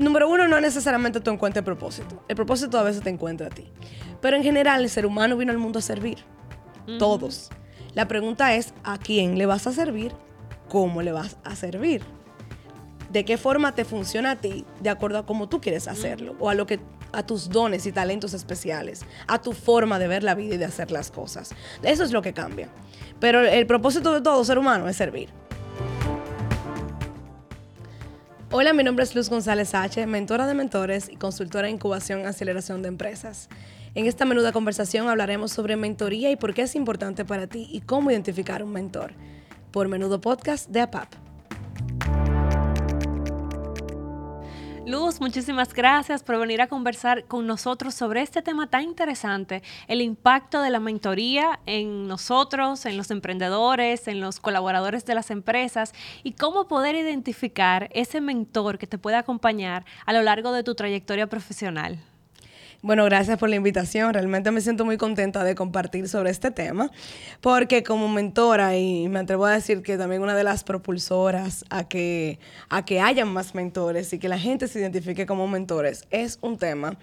número uno, no necesariamente tú encuentres el propósito. El propósito a veces te encuentra a ti. Pero en general, el ser humano vino al mundo a servir. Todos. La pregunta es, ¿a quién le vas a servir? ¿Cómo le vas a servir? ¿De qué forma te funciona a ti de acuerdo a cómo tú quieres hacerlo? O a lo que a tus dones y talentos especiales, a tu forma de ver la vida y de hacer las cosas. Eso es lo que cambia. Pero el propósito de todo ser humano es servir. Hola, mi nombre es Luz González H., mentora de mentores y consultora de incubación y aceleración de empresas. En esta menuda conversación hablaremos sobre mentoría y por qué es importante para ti y cómo identificar un mentor. Por Menudo Podcast de APAP. Luz, muchísimas gracias por venir a conversar con nosotros sobre este tema tan interesante, el impacto de la mentoría en nosotros, en los emprendedores, en los colaboradores de las empresas y cómo poder identificar ese mentor que te puede acompañar a lo largo de tu trayectoria profesional. Bueno, gracias por la invitación. Realmente me siento muy contenta de compartir sobre este tema, porque como mentora, y me atrevo a decir que también una de las propulsoras a que, a que hayan más mentores y que la gente se identifique como mentores, es un tema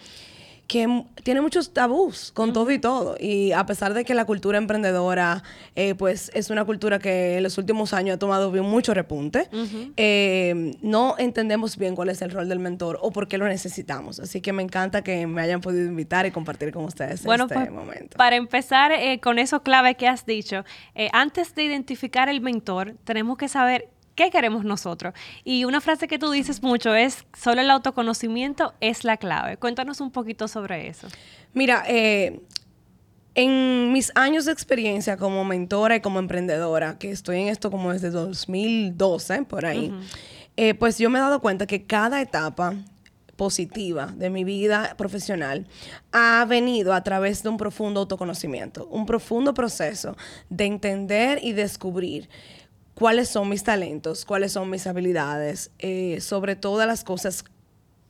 que tiene muchos tabús con todo y todo. Y a pesar de que la cultura emprendedora, eh, pues es una cultura que en los últimos años ha tomado bien mucho repunte, eh, no entendemos bien cuál es el rol del mentor o por qué lo necesitamos. Así que me encanta que me hayan podido invitar y compartir con ustedes bueno, este pues, momento. Para empezar eh, con eso clave que has dicho, antes de identificar el mentor, tenemos que saber qué queremos nosotros. Y una frase que tú dices mucho es, solo el autoconocimiento es la clave. Cuéntanos un poquito sobre eso. Mira, eh, en mis años de experiencia como mentora y como emprendedora, que estoy en esto como desde 2012, por ahí, eh, pues yo me he dado cuenta que cada etapa positiva de mi vida profesional ha venido a través de un profundo autoconocimiento, un profundo proceso de entender y descubrir cuáles son mis talentos, cuáles son mis habilidades, eh, sobre todas las cosas,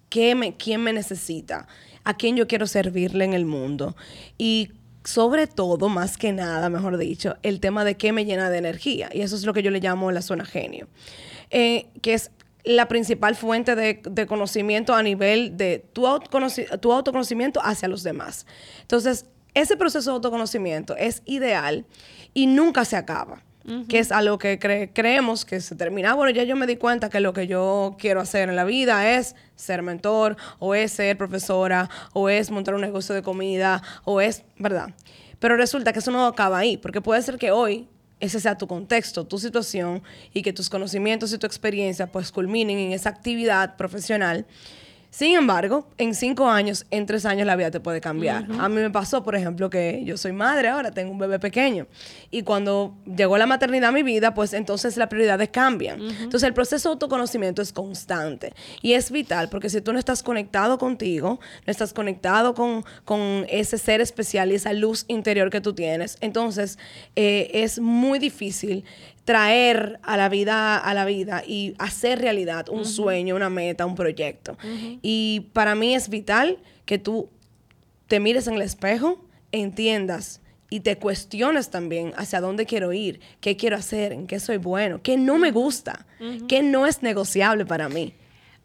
qué me, quién me necesita, a quién yo quiero servirle en el mundo. Y sobre todo, más que nada, mejor dicho, el tema de qué me llena de energía. Y eso es lo que yo le llamo la zona genio, eh, que es la principal fuente de, conocimiento a nivel de tu, tu autoconocimiento hacia los demás. Entonces, ese proceso de autoconocimiento es ideal y nunca se acaba que es algo que creemos que se termina. Ah, bueno, ya yo me di cuenta que lo que yo quiero hacer en la vida es ser mentor, o es ser profesora, o es montar un negocio de comida, o es, ¿verdad? Pero resulta que eso no acaba ahí, porque puede ser que hoy ese sea tu contexto, tu situación, y que tus conocimientos y tu experiencia pues culminen en esa actividad profesional sin embargo, en cinco años, en tres años la vida te puede cambiar. A mí me pasó, por ejemplo, que yo soy madre ahora, tengo un bebé pequeño. Y cuando llegó la maternidad a mi vida, pues entonces las prioridades cambian. Entonces el proceso de autoconocimiento es constante y es vital porque si tú no estás conectado contigo, no estás conectado con, ese ser especial y esa luz interior que tú tienes, entonces eh, es muy difícil traer a la vida, a la vida y hacer realidad un sueño, una meta, un proyecto. Y para mí es vital que tú te mires en el espejo, entiendas y te cuestiones también hacia dónde quiero ir, qué quiero hacer, en qué soy bueno, qué no me gusta, qué no es negociable para mí.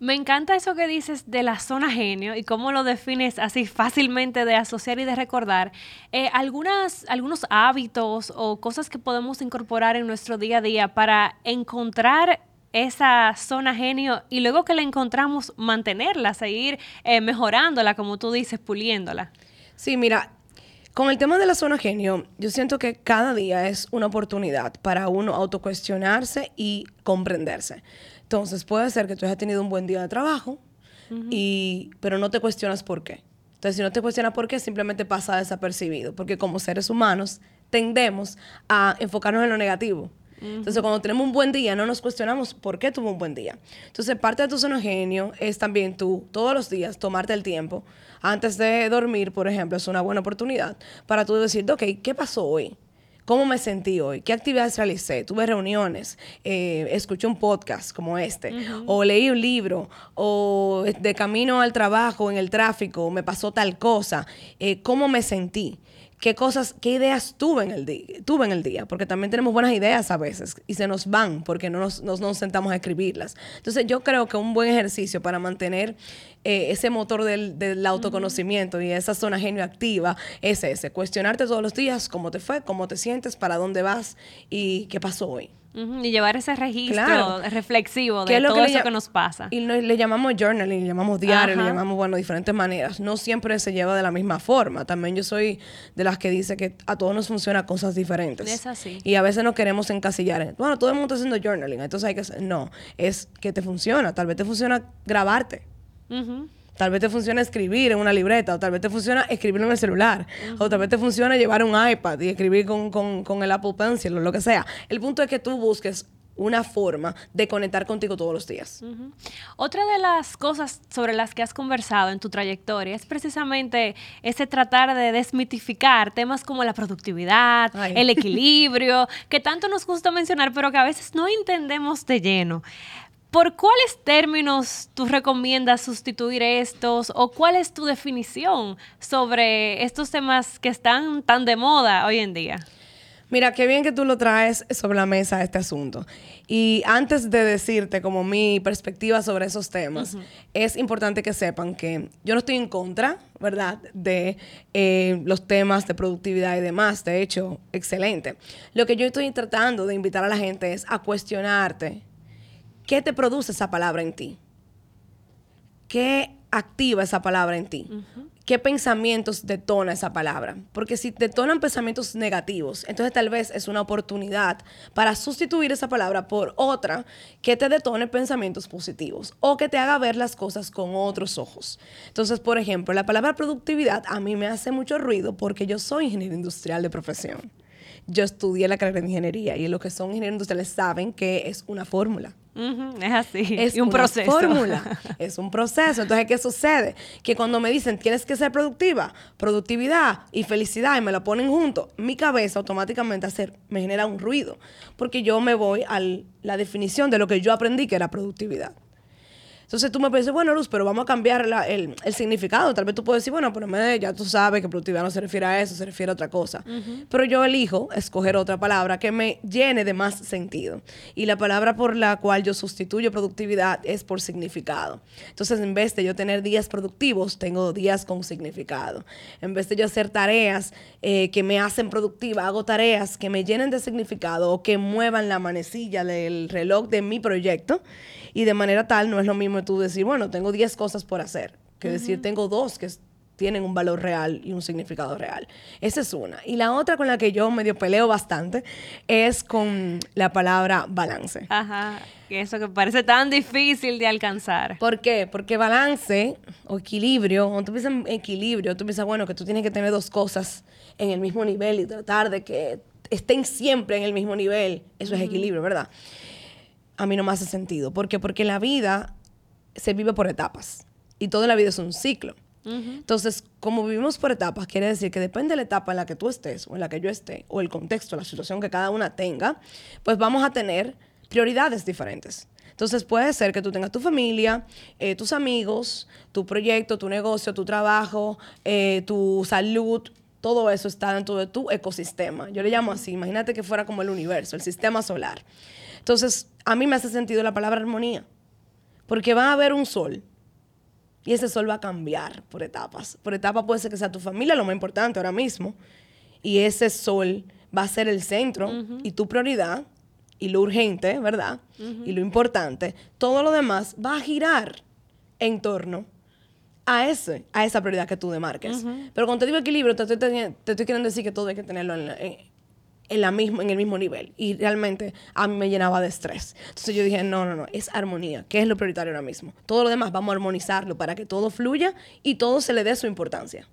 Me encanta eso que dices de la zona genio y cómo lo defines así fácilmente de asociar y de recordar. Eh, algunas, algunos hábitos o cosas que podemos incorporar en nuestro día a día para encontrar esa zona genio y luego que la encontramos, mantenerla, seguir eh, mejorándola, como tú dices, puliéndola. Sí, mira, con el tema de la zona genio, yo siento que cada día es una oportunidad para uno autocuestionarse y comprenderse. Entonces puede ser que tú hayas tenido un buen día de trabajo, y, pero no te cuestionas por qué. Entonces, si no te cuestionas por qué, simplemente pasa desapercibido, porque como seres humanos tendemos a enfocarnos en lo negativo. Entonces, cuando tenemos un buen día, no nos cuestionamos por qué tuvo un buen día. Entonces, parte de tu zona genio es también tú, todos los días, tomarte el tiempo. Antes de dormir, por ejemplo, es una buena oportunidad para tú decir, ok, ¿qué pasó hoy? ¿Cómo me sentí hoy? ¿Qué actividades realicé? Tuve reuniones, eh, escuché un podcast como este, o leí un libro, o de camino al trabajo, en el tráfico, me pasó tal cosa. Eh, ¿Cómo me sentí? Qué cosas, qué ideas tuve en el día, tuve en el día, porque también tenemos buenas ideas a veces y se nos van porque no nos, nos sentamos a escribirlas. Entonces yo creo que un buen ejercicio para mantener eh, ese motor del, del autoconocimiento y esa zona genio activa es ese, cuestionarte todos los días cómo te fue, cómo te sientes, para dónde vas y qué pasó hoy. Y llevar ese registro reflexivo de todo eso que nos pasa. Y le llamamos journaling, le llamamos diario, le llamamos, bueno, diferentes maneras. No siempre se lleva de la misma forma. También yo soy de las que dice que a todos nos funciona cosas diferentes. Es así. Y a veces nos queremos encasillar. Bueno, todo el mundo está haciendo journaling, entonces hay que... No, es que te funciona. Tal vez te funciona grabarte. Tal vez te funciona escribir en una libreta, o tal vez te funciona escribirlo en el celular, o tal vez te funciona llevar un iPad y escribir con, el Apple Pencil o lo que sea. El punto es que tú busques una forma de conectar contigo todos los días. Otra de las cosas sobre las que has conversado en tu trayectoria es precisamente ese tratar de desmitificar temas como la productividad, el equilibrio, que tanto nos gusta mencionar, pero que a veces no entendemos de lleno. ¿Por cuáles términos tú recomiendas sustituir estos o cuál es tu definición sobre estos temas que están tan de moda hoy en día? Mira, qué bien que tú lo traes sobre la mesa este asunto. Y antes de decirte como mi perspectiva sobre esos temas, es importante que sepan que yo no estoy en contra, ¿verdad?, de eh, los temas de productividad y demás. De hecho, excelente. Lo que yo estoy tratando de invitar a la gente es a cuestionarte ¿Qué te produce esa palabra en ti? ¿Qué activa esa palabra en ti? ¿Qué pensamientos detona esa palabra? Porque si detonan pensamientos negativos, entonces tal vez es una oportunidad para sustituir esa palabra por otra que te detone pensamientos positivos o que te haga ver las cosas con otros ojos. Entonces, por ejemplo, la palabra productividad a mí me hace mucho ruido porque yo soy ingeniero industrial de profesión. Yo estudié la carrera de ingeniería y los que son ingenieros industriales saben que es una fórmula es así. Es un proceso. fórmula. es un proceso. Entonces, ¿qué sucede? Que cuando me dicen tienes que ser productiva, productividad y felicidad y me la ponen juntos, mi cabeza automáticamente hacer, me genera un ruido. Porque yo me voy a la definición de lo que yo aprendí que era productividad. Entonces tú me puedes decir, bueno, Luz, pero vamos a cambiar el, significado. Tal vez tú puedes decir, bueno, pero ya tú sabes que productividad no se refiere a eso, se refiere a otra cosa. Pero yo elijo escoger otra palabra que me llene de más sentido. Y la palabra por la cual yo sustituyo productividad es por significado. Entonces, en vez de yo tener días productivos, tengo días con significado. En vez de yo hacer tareas eh, que me hacen productiva, hago tareas que me llenen de significado o que muevan la manecilla del reloj de mi proyecto. Y de manera tal, no es lo mismo tú decir, bueno, tengo 10 cosas por hacer, que decir, tengo dos que tienen un valor real y un significado real. Esa es una. Y la otra con la que yo medio peleo bastante es con la palabra balance. Ajá. Eso que parece tan difícil de alcanzar. ¿Por qué? Porque balance o equilibrio, cuando tú piensas en equilibrio, tú piensas, bueno, que tú tienes que tener dos cosas en el mismo nivel y tratar de que estén siempre en el mismo nivel. Eso es equilibrio, ¿verdad? a mí no me hace sentido. ¿Por qué? Porque la vida se vive por etapas y toda la vida es un ciclo. Entonces, como vivimos por etapas, quiere decir que depende de la etapa en la que tú estés o en la que yo esté, o el contexto, la situación que cada una tenga, pues vamos a tener prioridades diferentes. Entonces puede ser que tú tengas tu familia, eh, tus amigos, tu proyecto, tu negocio, tu trabajo, eh, tu salud, todo eso está dentro de tu ecosistema. Yo le llamo así, imagínate que fuera como el universo, el sistema solar. Entonces, a mí me hace sentido la palabra armonía, porque va a haber un sol y ese sol va a cambiar por etapas. Por etapa puede ser que sea tu familia lo más importante ahora mismo y ese sol va a ser el centro y tu prioridad y lo urgente, ¿verdad? Y lo importante, todo lo demás va a girar en torno a, ese, a esa prioridad que tú demarques. Pero cuando te digo equilibrio, te estoy, te estoy queriendo decir que todo hay que tenerlo en, en, la misma, en el mismo nivel. Y realmente a mí me llenaba de estrés. Entonces yo dije, no, no, no, es armonía, que es lo prioritario ahora mismo. Todo lo demás vamos a armonizarlo para que todo fluya y todo se le dé su importancia.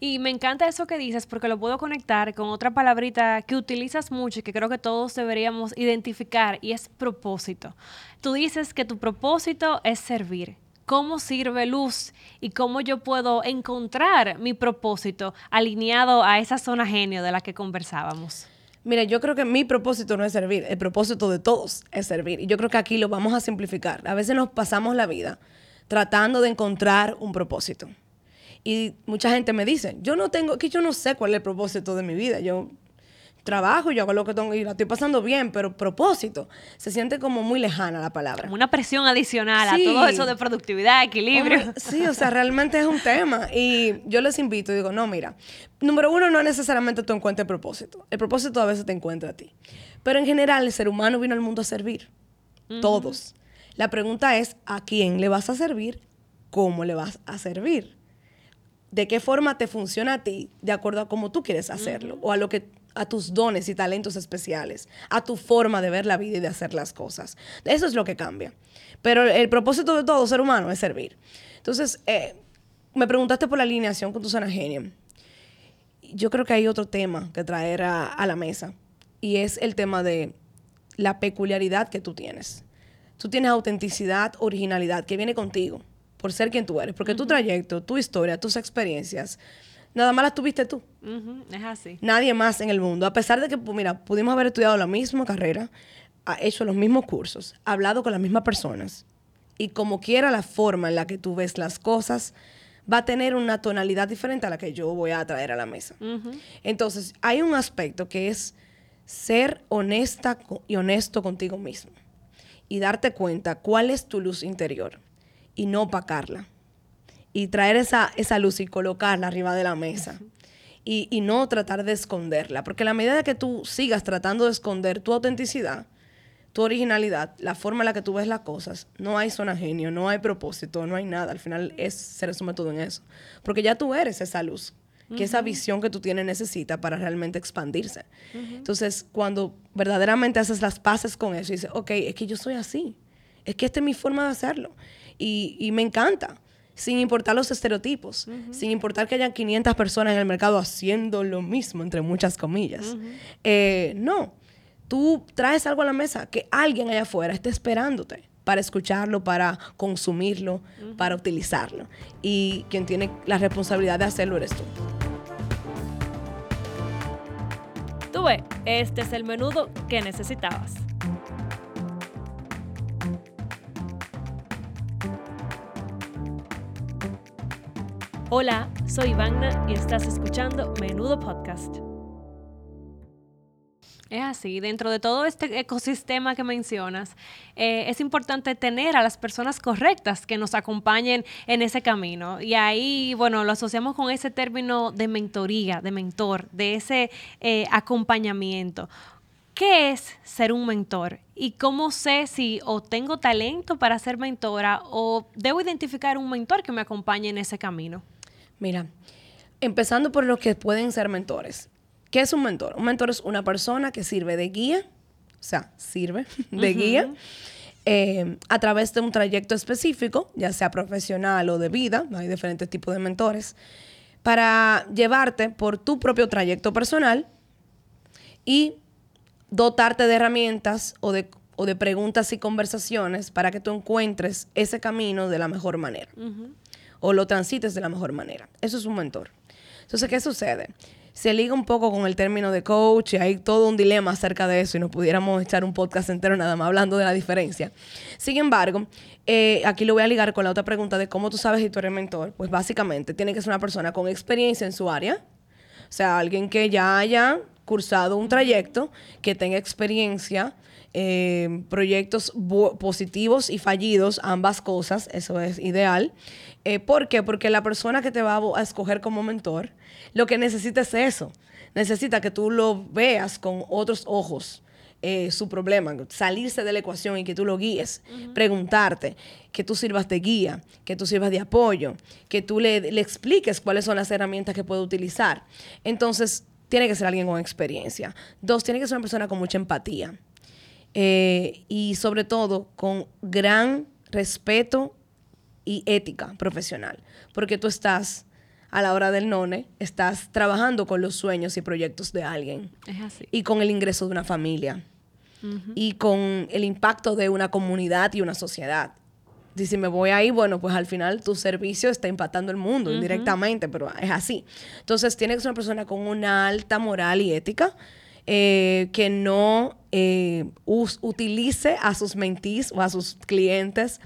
Y me encanta eso que dices porque lo puedo conectar con otra palabrita que utilizas mucho y que creo que todos deberíamos identificar y es propósito. Tú dices que tu propósito es servir cómo sirve luz y cómo yo puedo encontrar mi propósito alineado a esa zona genio de la que conversábamos. Mira, yo creo que mi propósito no es servir, el propósito de todos es servir. Y yo creo que aquí lo vamos a simplificar. A veces nos pasamos la vida tratando de encontrar un propósito. Y mucha gente me dice, yo no tengo, que yo no sé cuál es el propósito de mi vida. Yo trabajo, yo hago lo que tengo y la estoy pasando bien, pero propósito, se siente como muy lejana la palabra. Como una presión adicional a todo eso de productividad, equilibrio. sí, o sea, realmente es un tema. Y yo les invito y digo, no, mira, número uno, no necesariamente tú encuentres el propósito. El propósito a veces te encuentra a ti. Pero en general, el ser humano vino al mundo a servir. Todos. La pregunta es, ¿a quién le vas a servir? ¿Cómo le vas a servir? ¿De qué forma te funciona a ti de acuerdo a cómo tú quieres hacerlo? O a lo que a tus dones y talentos especiales, a tu forma de ver la vida y de hacer las cosas. Eso es lo que cambia. Pero el propósito de todo ser humano es servir. Entonces, eh, me preguntaste por la alineación con tu zona genio. Yo creo que hay otro tema que traer a, la mesa y es el tema de la peculiaridad que tú tienes. Tú tienes autenticidad, originalidad que viene contigo por ser quien tú eres, porque tu trayecto, tu historia, tus experiencias, nada más las tuviste tú. Es así. Nadie más en el mundo. A pesar de que, pues, mira, pudimos haber estudiado la misma carrera, ha hecho los mismos cursos, hablado con las mismas personas. Y como quiera la forma en la que tú ves las cosas, va a tener una tonalidad diferente a la que yo voy a traer a la mesa. Entonces, hay un aspecto que es ser honesta y honesto contigo mismo y darte cuenta cuál es tu luz interior y no opacarla y traer esa, esa luz y colocarla arriba de la mesa. Y, no tratar de esconderla. Porque la medida que tú sigas tratando de esconder tu autenticidad, tu originalidad, la forma en la que tú ves las cosas, no hay zona genio, no hay propósito, no hay nada. Al final es, se resume todo en eso. Porque ya tú eres esa luz, que esa visión que tú tienes necesita para realmente expandirse. Entonces, cuando verdaderamente haces las paces con eso y dices, ok, es que yo soy así, es que esta es mi forma de hacerlo. Y, y me encanta sin importar los estereotipos, sin importar que hayan 500 personas en el mercado haciendo lo mismo, entre muchas comillas. Eh, no, tú traes algo a la mesa que alguien allá afuera esté esperándote para escucharlo, para consumirlo, para utilizarlo. Y quien tiene la responsabilidad de hacerlo eres tú. Tú ves, este es el menudo que necesitabas. Hola, soy Ivana y estás escuchando Menudo Podcast. Es así, dentro de todo este ecosistema que mencionas, eh, es importante tener a las personas correctas que nos acompañen en ese camino. Y ahí, bueno, lo asociamos con ese término de mentoría, de mentor, de ese eh, acompañamiento. ¿Qué es ser un mentor? ¿Y cómo sé si o tengo talento para ser mentora o debo identificar un mentor que me acompañe en ese camino? Mira, empezando por los que pueden ser mentores. ¿Qué es un mentor? Un mentor es una persona que sirve de guía, o sea, sirve de guía eh, a través de un trayecto específico, ya sea profesional o de vida, hay diferentes tipos de mentores, para llevarte por tu propio trayecto personal y dotarte de herramientas o de, o de preguntas y conversaciones para que tú encuentres ese camino de la mejor manera o lo transites de la mejor manera. Eso es un mentor. Entonces, ¿qué sucede? Se liga un poco con el término de coach y hay todo un dilema acerca de eso y nos pudiéramos echar un podcast entero nada más hablando de la diferencia. Sin embargo, eh, aquí lo voy a ligar con la otra pregunta de cómo tú sabes si tú eres mentor. Pues básicamente tiene que ser una persona con experiencia en su área, o sea, alguien que ya haya cursado un trayecto, que tenga experiencia, eh, proyectos positivos y fallidos, ambas cosas, eso es ideal. Eh, ¿Por qué? Porque la persona que te va a, escoger como mentor, lo que necesita es eso. Necesita que tú lo veas con otros ojos. Eh, su problema, salirse de la ecuación y que tú lo guíes, preguntarte, que tú sirvas de guía, que tú sirvas de apoyo, que tú le, le, expliques cuáles son las herramientas que puede utilizar. Entonces, tiene que ser alguien con experiencia. Dos, tiene que ser una persona con mucha empatía. Eh, y sobre todo con gran respeto y ética profesional, porque tú estás a la hora del none, estás trabajando con los sueños y proyectos de alguien. Es así. Y con el ingreso de una familia. Y con el impacto de una comunidad y una sociedad. Y si me voy ahí, bueno, pues al final tu servicio está impactando el mundo indirectamente, pero es así. Entonces, tiene que ser una persona con una alta moral y ética eh, que no eh, utilice a sus mentees o a sus clientes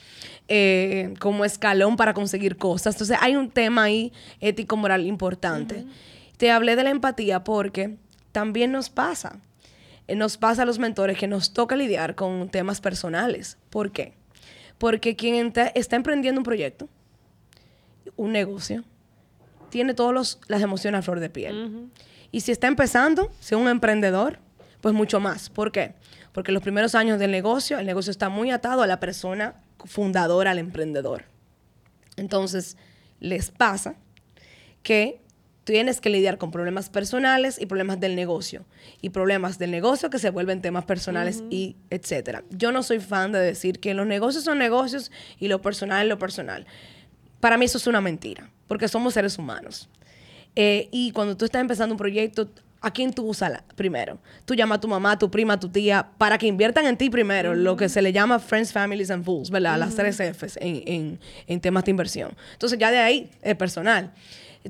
eh, como escalón para conseguir cosas. Entonces hay un tema ahí ético-moral importante. Te hablé de la empatía porque también nos pasa. Nos pasa a los mentores que nos toca lidiar con temas personales. ¿Por qué? Porque quien está emprendiendo un proyecto, un negocio, tiene todas las emociones a flor de piel. Y si está empezando, si es un emprendedor, pues mucho más. ¿Por qué? Porque los primeros años del negocio, el negocio está muy atado a la persona fundadora, al emprendedor. Entonces, les pasa que tienes que lidiar con problemas personales y problemas del negocio. Y problemas del negocio que se vuelven temas personales y etcétera. Yo no soy fan de decir que los negocios son negocios y lo personal es lo personal. Para mí eso es una mentira, porque somos seres humanos. Eh, y cuando tú estás empezando un proyecto, ¿a quién tú usas primero? Tú llamas a tu mamá, a tu prima, a tu tía, para que inviertan en ti primero, lo que se le llama Friends, Families and Fools, ¿verdad? Las tres Fs en, en, en temas de inversión. Entonces ya de ahí es personal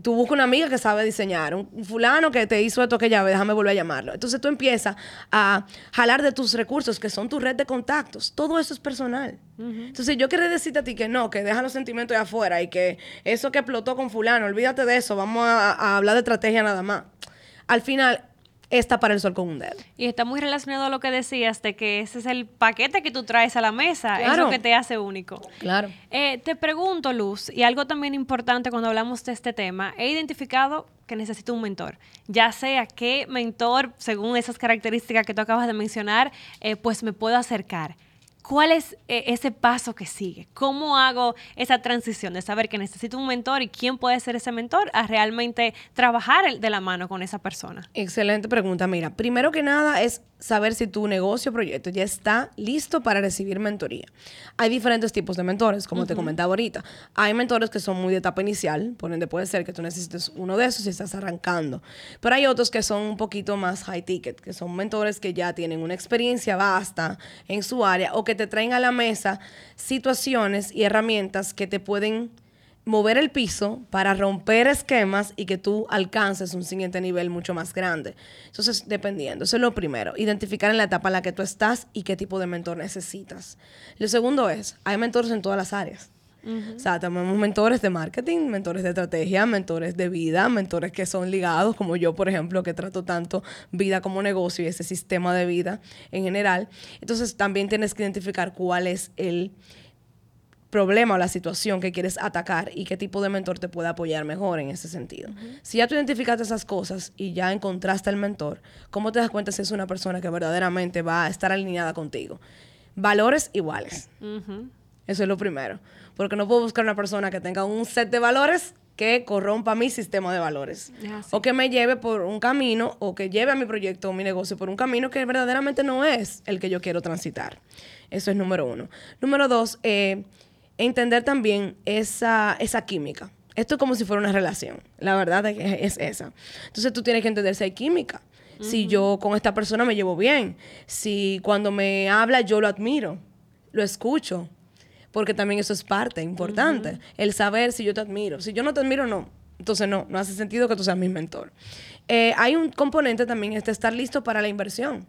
tú buscas una amiga que sabe diseñar, un, fulano que te hizo esto que ya déjame volver a llamarlo. Entonces tú empiezas a jalar de tus recursos, que son tu red de contactos. Todo eso es personal. Entonces yo quiero decirte a ti que no, que deja los sentimientos de afuera y que eso que explotó con fulano, olvídate de eso, vamos a hablar de estrategia nada más. Al final, está para el sol con un dedo. Y está muy relacionado a lo que decías de que ese es el paquete que tú traes a la mesa, es lo que te hace único. Claro. Eh, te pregunto, Luz, y algo también importante cuando hablamos de este tema, he identificado que necesito un mentor, ya sea qué mentor, según esas características que tú acabas de mencionar, eh, pues me puedo acercar. ¿Cuál es eh, ese paso que sigue? ¿Cómo hago esa transición de saber que necesito un mentor y quién puede ser ese mentor a realmente trabajar de la mano con esa persona? Excelente pregunta. Mira, primero que nada es saber si tu negocio o proyecto ya está listo para recibir mentoría. Hay diferentes tipos de mentores, como te comentaba ahorita. Hay mentores que son muy de etapa inicial, por ende puede ser que tú necesites uno de esos si estás arrancando. Pero hay otros que son un poquito más high ticket, que son mentores que ya tienen una experiencia vasta en su área o que te traen a la mesa situaciones y herramientas que te pueden mover el piso para romper esquemas y que tú alcances un siguiente nivel mucho más grande. Entonces, dependiendo. Eso es lo primero. Identificar en la etapa en la que tú estás y qué tipo de mentor necesitas. Lo segundo es, hay mentores en todas las áreas. O sea, tenemos mentores de marketing, mentores de estrategia, mentores de vida, mentores que son ligados, como yo, por ejemplo, que trato tanto vida como negocio y ese sistema de vida en general. Entonces, también tienes que identificar cuál es el problema o la situación que quieres atacar y qué tipo de mentor te puede apoyar mejor en ese sentido. Si ya tú identificaste esas cosas y ya encontraste al mentor, ¿cómo te das cuenta si es una persona que verdaderamente va a estar alineada contigo? Valores iguales. Eso es lo primero. Porque no puedo buscar una persona que tenga un set de valores que corrompa mi sistema de valores. O que me lleve por un camino, o que lleve a mi proyecto o mi negocio por un camino que verdaderamente no es el que yo quiero transitar. Eso es número uno. Número dos, eh, entender también esa, esa química. Esto es como si fuera una relación. La verdad es, esa. Entonces tú tienes que entender si hay química. Si yo con esta persona me llevo bien. Si cuando me habla yo lo admiro, lo escucho. Porque también eso es parte importante. El saber si yo te admiro. Si yo no te admiro, no. Entonces no, no hace sentido que tú seas mi mentor. Eh, hay un componente también, es estar listo para la inversión.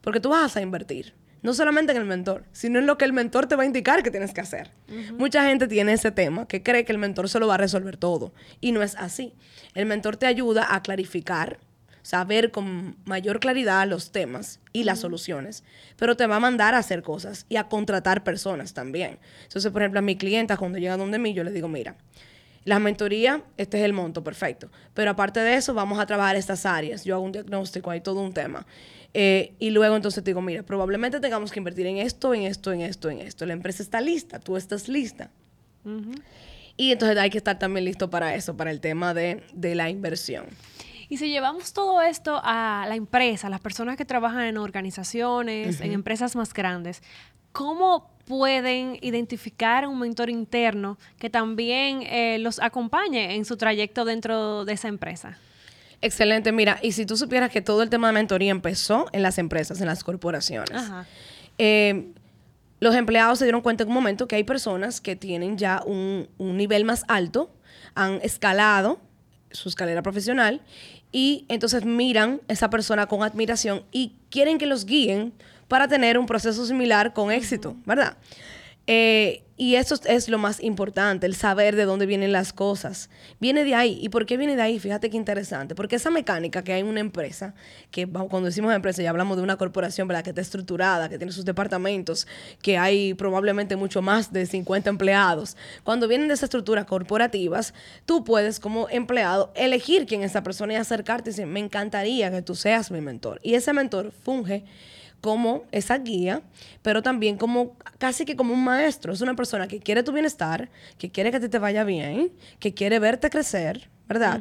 Porque tú vas a invertir no solamente en el mentor, sino en lo que el mentor te va a indicar que tienes que hacer. Mucha gente tiene ese tema que cree que el mentor se lo va a resolver todo y no es así. El mentor te ayuda a clarificar, saber con mayor claridad los temas y las soluciones, pero te va a mandar a hacer cosas y a contratar personas también. Entonces, por ejemplo, a mi clienta cuando llega donde mí, yo le digo, mira, la mentoría, este es el monto, perfecto. Pero aparte de eso, vamos a trabajar estas áreas. Yo hago un diagnóstico, hay todo un tema. Eh, y luego entonces te digo, mira, probablemente tengamos que invertir en esto, en esto, en esto, en esto. La empresa está lista, tú estás lista. Y entonces hay que estar también listo para eso, para el tema de, la inversión. Y si llevamos todo esto a la empresa, a las personas que trabajan en organizaciones, en empresas más grandes, ¿cómo pueden identificar un mentor interno que también eh, los acompañe en su trayecto dentro de esa empresa? Excelente, mira, y si tú supieras que todo el tema de mentoría empezó en las empresas, en las corporaciones. Eh, los empleados se dieron cuenta en un momento que hay personas que tienen ya un, nivel más alto, han escalado su escalera profesional y entonces miran a esa persona con admiración y quieren que los guíen para tener un proceso similar con éxito, ¿verdad? Eh, y eso es lo más importante, el saber de dónde vienen las cosas. Viene de ahí. ¿Y por qué viene de ahí? Fíjate qué interesante. Porque esa mecánica que hay en una empresa, que cuando decimos empresa ya hablamos de una corporación, ¿verdad? Que está estructurada, que tiene sus departamentos, que hay probablemente mucho más de 50 empleados. Cuando vienen de esas estructuras corporativas, tú puedes como empleado elegir quién es esa persona y acercarte y decir, me encantaría que tú seas mi mentor. Y ese mentor funge como esa guía, pero también como casi que como un maestro. Es una persona que quiere tu bienestar, que quiere que te vaya bien, que quiere verte crecer, ¿verdad?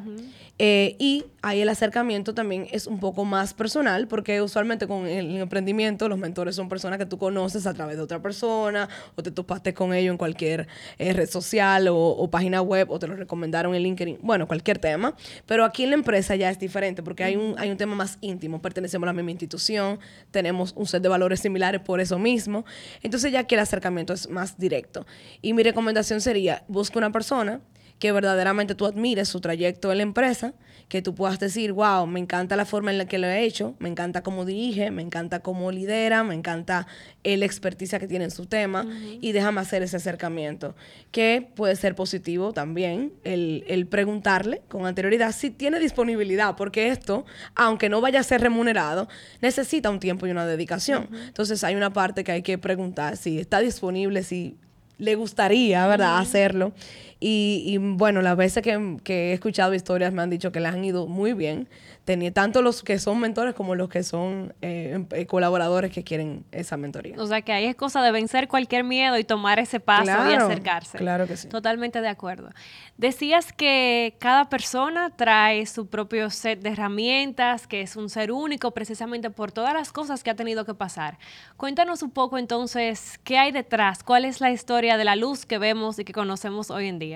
Eh, y ahí el acercamiento también es un poco más personal, porque usualmente con el emprendimiento los mentores son personas que tú conoces a través de otra persona, o te topaste con ellos en cualquier eh, red social o, página web, o te lo recomendaron en LinkedIn, bueno, cualquier tema. Pero aquí en la empresa ya es diferente, porque hay un, hay un tema más íntimo, pertenecemos a la misma institución, tenemos un set de valores similares por eso mismo. Entonces ya aquí el acercamiento es más directo. Y mi recomendación sería, busca una persona que verdaderamente tú admires su trayecto en la empresa, que tú puedas decir, wow, me encanta la forma en la que lo he hecho, me encanta cómo dirige, me encanta cómo lidera, me encanta el experticia que tiene en su tema y déjame hacer ese acercamiento, que puede ser positivo también el, el, preguntarle con anterioridad si tiene disponibilidad, porque esto, aunque no vaya a ser remunerado, necesita un tiempo y una dedicación. Entonces hay una parte que hay que preguntar si está disponible, si le gustaría, ¿verdad?, hacerlo. Y, bueno, las veces que, que, he escuchado historias me han dicho que les han ido muy bien tenía tanto los que son mentores como los que son eh, em, eh, colaboradores que quieren esa mentoría. O sea que ahí es cosa de vencer cualquier miedo y tomar ese paso y acercarse. Claro que sí. Totalmente de acuerdo. Decías que cada persona trae su propio set de herramientas, que es un ser único precisamente por todas las cosas que ha tenido que pasar. Cuéntanos un poco entonces qué hay detrás, cuál es la historia de la luz que vemos y que conocemos hoy en día.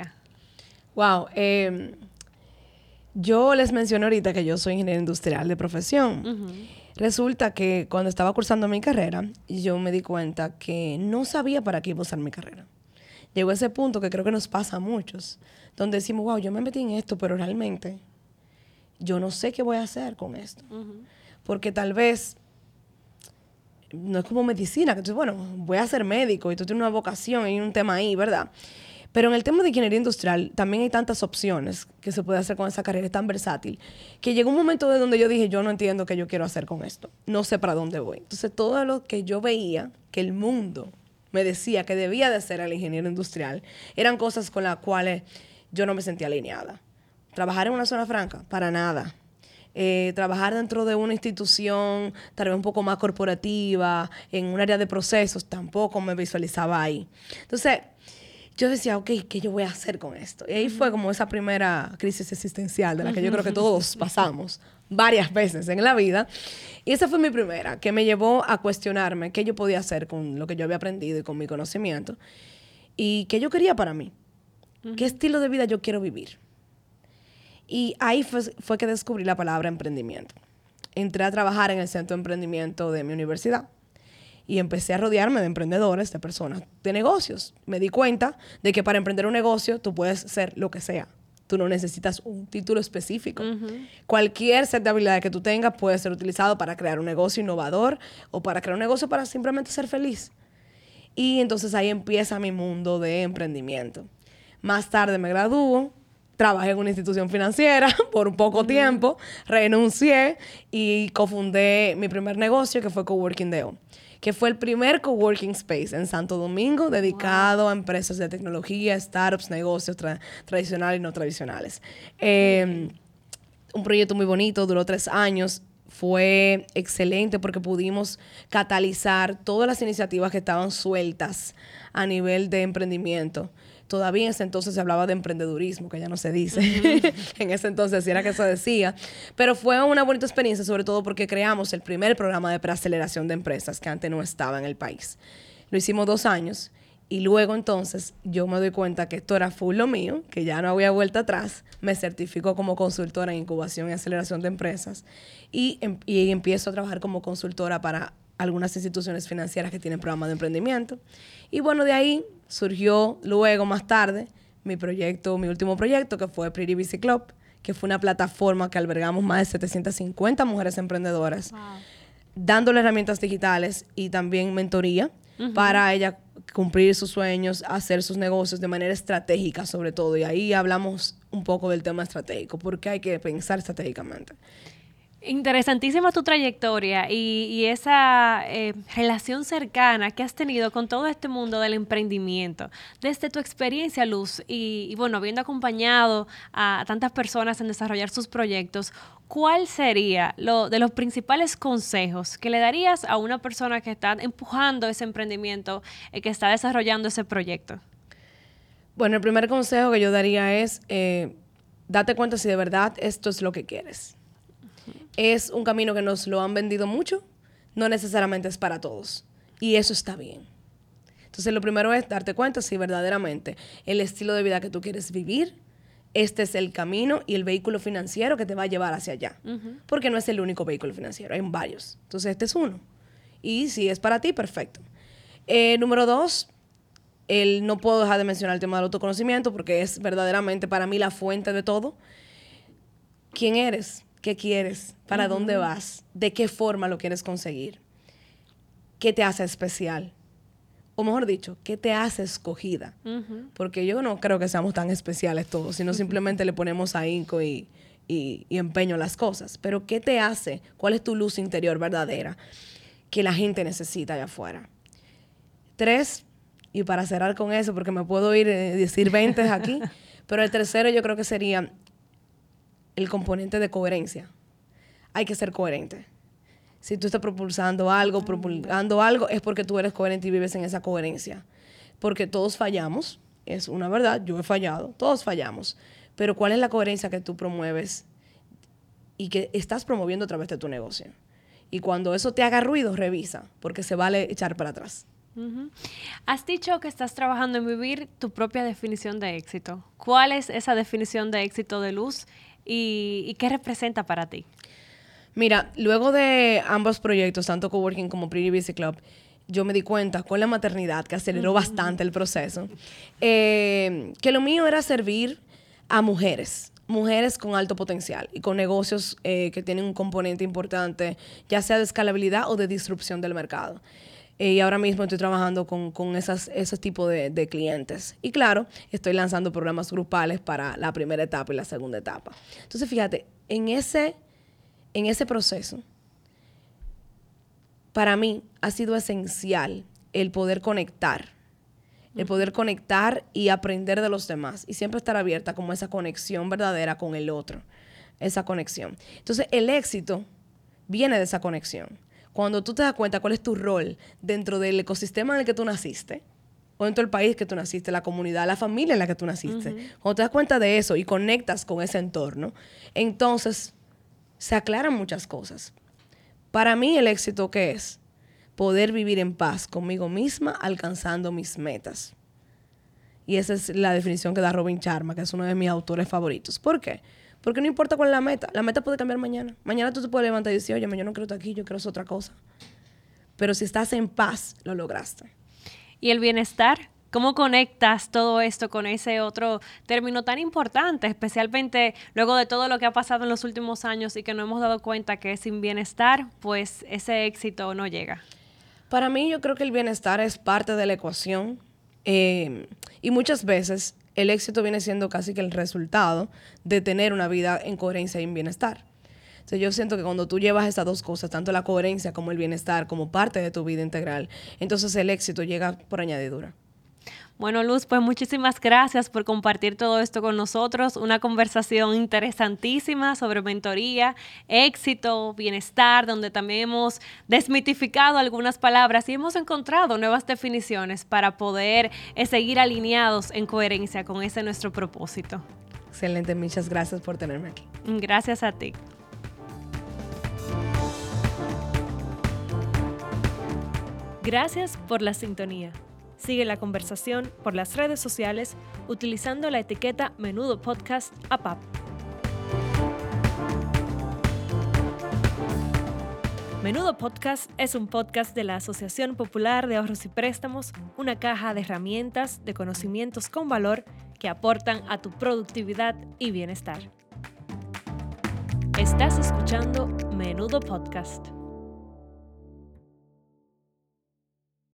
Wow. Eh, yo les mencioné ahorita que yo soy ingeniero industrial de profesión. Resulta que cuando estaba cursando mi carrera, yo me di cuenta que no sabía para qué iba a usar mi carrera. Llegó a ese punto que creo que nos pasa a muchos, donde decimos, wow, yo me metí en esto, pero realmente yo no sé qué voy a hacer con esto. Porque tal vez no es como medicina, que tú, bueno, voy a ser médico y tú tienes una vocación y un tema ahí, ¿verdad? Pero en el tema de ingeniería industrial también hay tantas opciones que se puede hacer con esa carrera, es tan versátil, que llegó un momento de donde yo dije, yo no entiendo qué yo quiero hacer con esto, no sé para dónde voy. Entonces todo lo que yo veía, que el mundo me decía que debía de ser el ingeniero industrial, eran cosas con las cuales yo no me sentía alineada. Trabajar en una zona franca, para nada. Eh, trabajar dentro de una institución tal vez un poco más corporativa, en un área de procesos, tampoco me visualizaba ahí. Entonces, yo decía, ok, ¿qué yo voy a hacer con esto? Y ahí fue como esa primera crisis existencial de la que yo creo que todos pasamos varias veces en la vida. Y esa fue mi primera, que me llevó a cuestionarme qué yo podía hacer con lo que yo había aprendido y con mi conocimiento. Y qué yo quería para mí. ¿Qué estilo de vida yo quiero vivir? Y ahí fue, fue que descubrí la palabra emprendimiento. Entré a trabajar en el centro de emprendimiento de mi universidad y empecé a rodearme de emprendedores, de personas, de negocios. Me di cuenta de que para emprender un negocio tú puedes ser lo que sea. Tú no necesitas un título específico. Cualquier set de habilidades que tú tengas puede ser utilizado para crear un negocio innovador o para crear un negocio para simplemente ser feliz. Y entonces ahí empieza mi mundo de emprendimiento. Más tarde me graduó, trabajé en una institución financiera por un poco tiempo, renuncié y cofundé mi primer negocio que fue Coworking Deo que fue el primer coworking space en Santo Domingo dedicado a empresas de tecnología, startups, negocios tradicionales y no tradicionales. Em, un proyecto muy bonito, duró tres años. Fue excelente porque pudimos catalizar todas las iniciativas que estaban sueltas a nivel de emprendimiento todavía en ese entonces se hablaba de emprendedurismo, que ya no se dice. en ese entonces era que se decía. Pero fue una bonita experiencia, sobre todo porque creamos el primer programa de preaceleración de empresas que antes no estaba en el país. Lo hicimos dos años y luego entonces yo me doy cuenta que esto era full lo mío, que ya no había vuelta atrás. Me certifico como consultora en incubación y aceleración de empresas y, em, y empiezo a trabajar como consultora para algunas instituciones financieras que tienen programas de emprendimiento. Y bueno, de ahí surgió luego, más tarde, mi proyecto, mi último proyecto, que fue Pretty Busy Club, que fue una plataforma que albergamos más de 750 mujeres emprendedoras, dándole herramientas digitales y también mentoría para ella cumplir sus sueños, hacer sus negocios de manera estratégica sobre todo. Y ahí hablamos un poco del tema estratégico, porque hay que pensar estratégicamente. Interesantísima tu trayectoria y, esa eh, relación cercana que has tenido con todo este mundo del emprendimiento. Desde tu experiencia, Luz, y, bueno, habiendo acompañado a tantas personas en desarrollar sus proyectos, ¿cuál sería lo de los principales consejos que le darías a una persona que está empujando ese emprendimiento, y que está desarrollando ese proyecto? Bueno, el primer consejo que yo daría es, eh, date cuenta si de verdad esto es lo que quieres es un camino que nos lo han vendido mucho, no necesariamente es para todos. Y eso está bien. Entonces, lo primero es darte cuenta si verdaderamente el estilo de vida que tú quieres vivir, este es el camino y el vehículo financiero que te va a llevar hacia allá. Porque no es el único vehículo financiero, hay varios. Entonces, este es uno. Y si es para ti, perfecto. Eh, número dos, el, no puedo dejar de mencionar el tema del autoconocimiento porque es verdaderamente para mí la fuente de todo. ¿Quién eres? ¿Qué quieres? ¿Para dónde vas? ¿De qué forma lo quieres conseguir? ¿Qué te hace especial? O mejor dicho, ¿qué te hace escogida? Porque yo no creo que seamos tan especiales todos, sino simplemente le ponemos ahínco y, y, y empeño a las cosas. Pero ¿qué te hace? ¿Cuál es tu luz interior verdadera que la gente necesita allá afuera? Tres, y para cerrar con eso, porque me puedo ir a decir 20 aquí, pero el tercero yo creo que sería el componente de coherencia. Hay que ser coherente. Si tú estás propulsando algo, propulgando algo, es porque tú eres coherente y vives en esa coherencia. Porque todos fallamos, es una verdad, yo he fallado, todos fallamos. Pero ¿cuál es la coherencia que tú promueves y que estás promoviendo a través de tu negocio? Y cuando eso te haga ruido, revisa, porque se vale echar para atrás. Has dicho que estás trabajando en vivir tu propia definición de éxito. ¿Cuál es esa definición de éxito de luz y, qué representa para ti? Mira, luego de ambos proyectos, tanto Coworking como Pretty Busy Club, yo me di cuenta con la maternidad, que aceleró bastante el proceso, eh, que lo mío era servir a mujeres, mujeres con alto potencial y con negocios eh, que tienen un componente importante, ya sea de escalabilidad o de disrupción del mercado. Eh, y ahora mismo estoy trabajando con, con esas, ese tipo de, de, clientes. Y claro, estoy lanzando programas grupales para la primera etapa y la segunda etapa. Entonces, fíjate, en ese, en ese proceso, para mí ha sido esencial el poder conectar, el poder conectar y aprender de los demás y siempre estar abierta como esa conexión verdadera con el otro, esa conexión. Entonces, el éxito viene de esa conexión cuando tú te das cuenta cuál es tu rol dentro del ecosistema en el que tú naciste, o dentro del país que tú naciste, la comunidad, la familia en la que tú naciste, cuando te das cuenta de eso y conectas con ese entorno, entonces se aclaran muchas cosas. Para mí el éxito qué es? Poder vivir en paz conmigo misma alcanzando mis metas. Y esa es la definición que da Robin Sharma, que es uno de mis autores favoritos. ¿Por qué? Porque no importa cuál es la meta. La meta puede cambiar mañana. Mañana tú te puedes levantar y decir, oye, yo no quiero estar aquí, yo quiero hacer otra cosa. Pero si estás en paz, lo lograste. ¿Y el bienestar? ¿Cómo conectas todo esto con ese otro término tan importante, especialmente luego de todo lo que ha pasado en los últimos años y que no hemos dado cuenta que sin bienestar, pues ese éxito no llega? Para mí yo creo que el bienestar es parte de la ecuación eh, y muchas veces el éxito viene siendo casi que el resultado de tener una vida en coherencia y en bienestar. Yo siento que cuando tú llevas esas dos cosas, tanto la coherencia como el bienestar, como parte de tu vida integral, entonces el éxito llega por añadidura. Bueno, Luz, pues muchísimas gracias por compartir todo esto con nosotros. Una conversación interesantísima sobre mentoría, éxito, bienestar, donde también hemos desmitificado algunas palabras y hemos encontrado nuevas definiciones para poder eh, seguir alineados en coherencia con ese nuestro propósito. Excelente, muchas gracias por tenerme aquí. Gracias a ti. Gracias por la sintonía. Sigue la conversación por las redes sociales utilizando la etiqueta Menudo Podcast APAP. Menudo Podcast es un podcast de la Asociación Popular de Ahorros y Préstamos, una caja de herramientas, de conocimientos con valor que aportan a tu productividad y bienestar. Estás escuchando Menudo Podcast.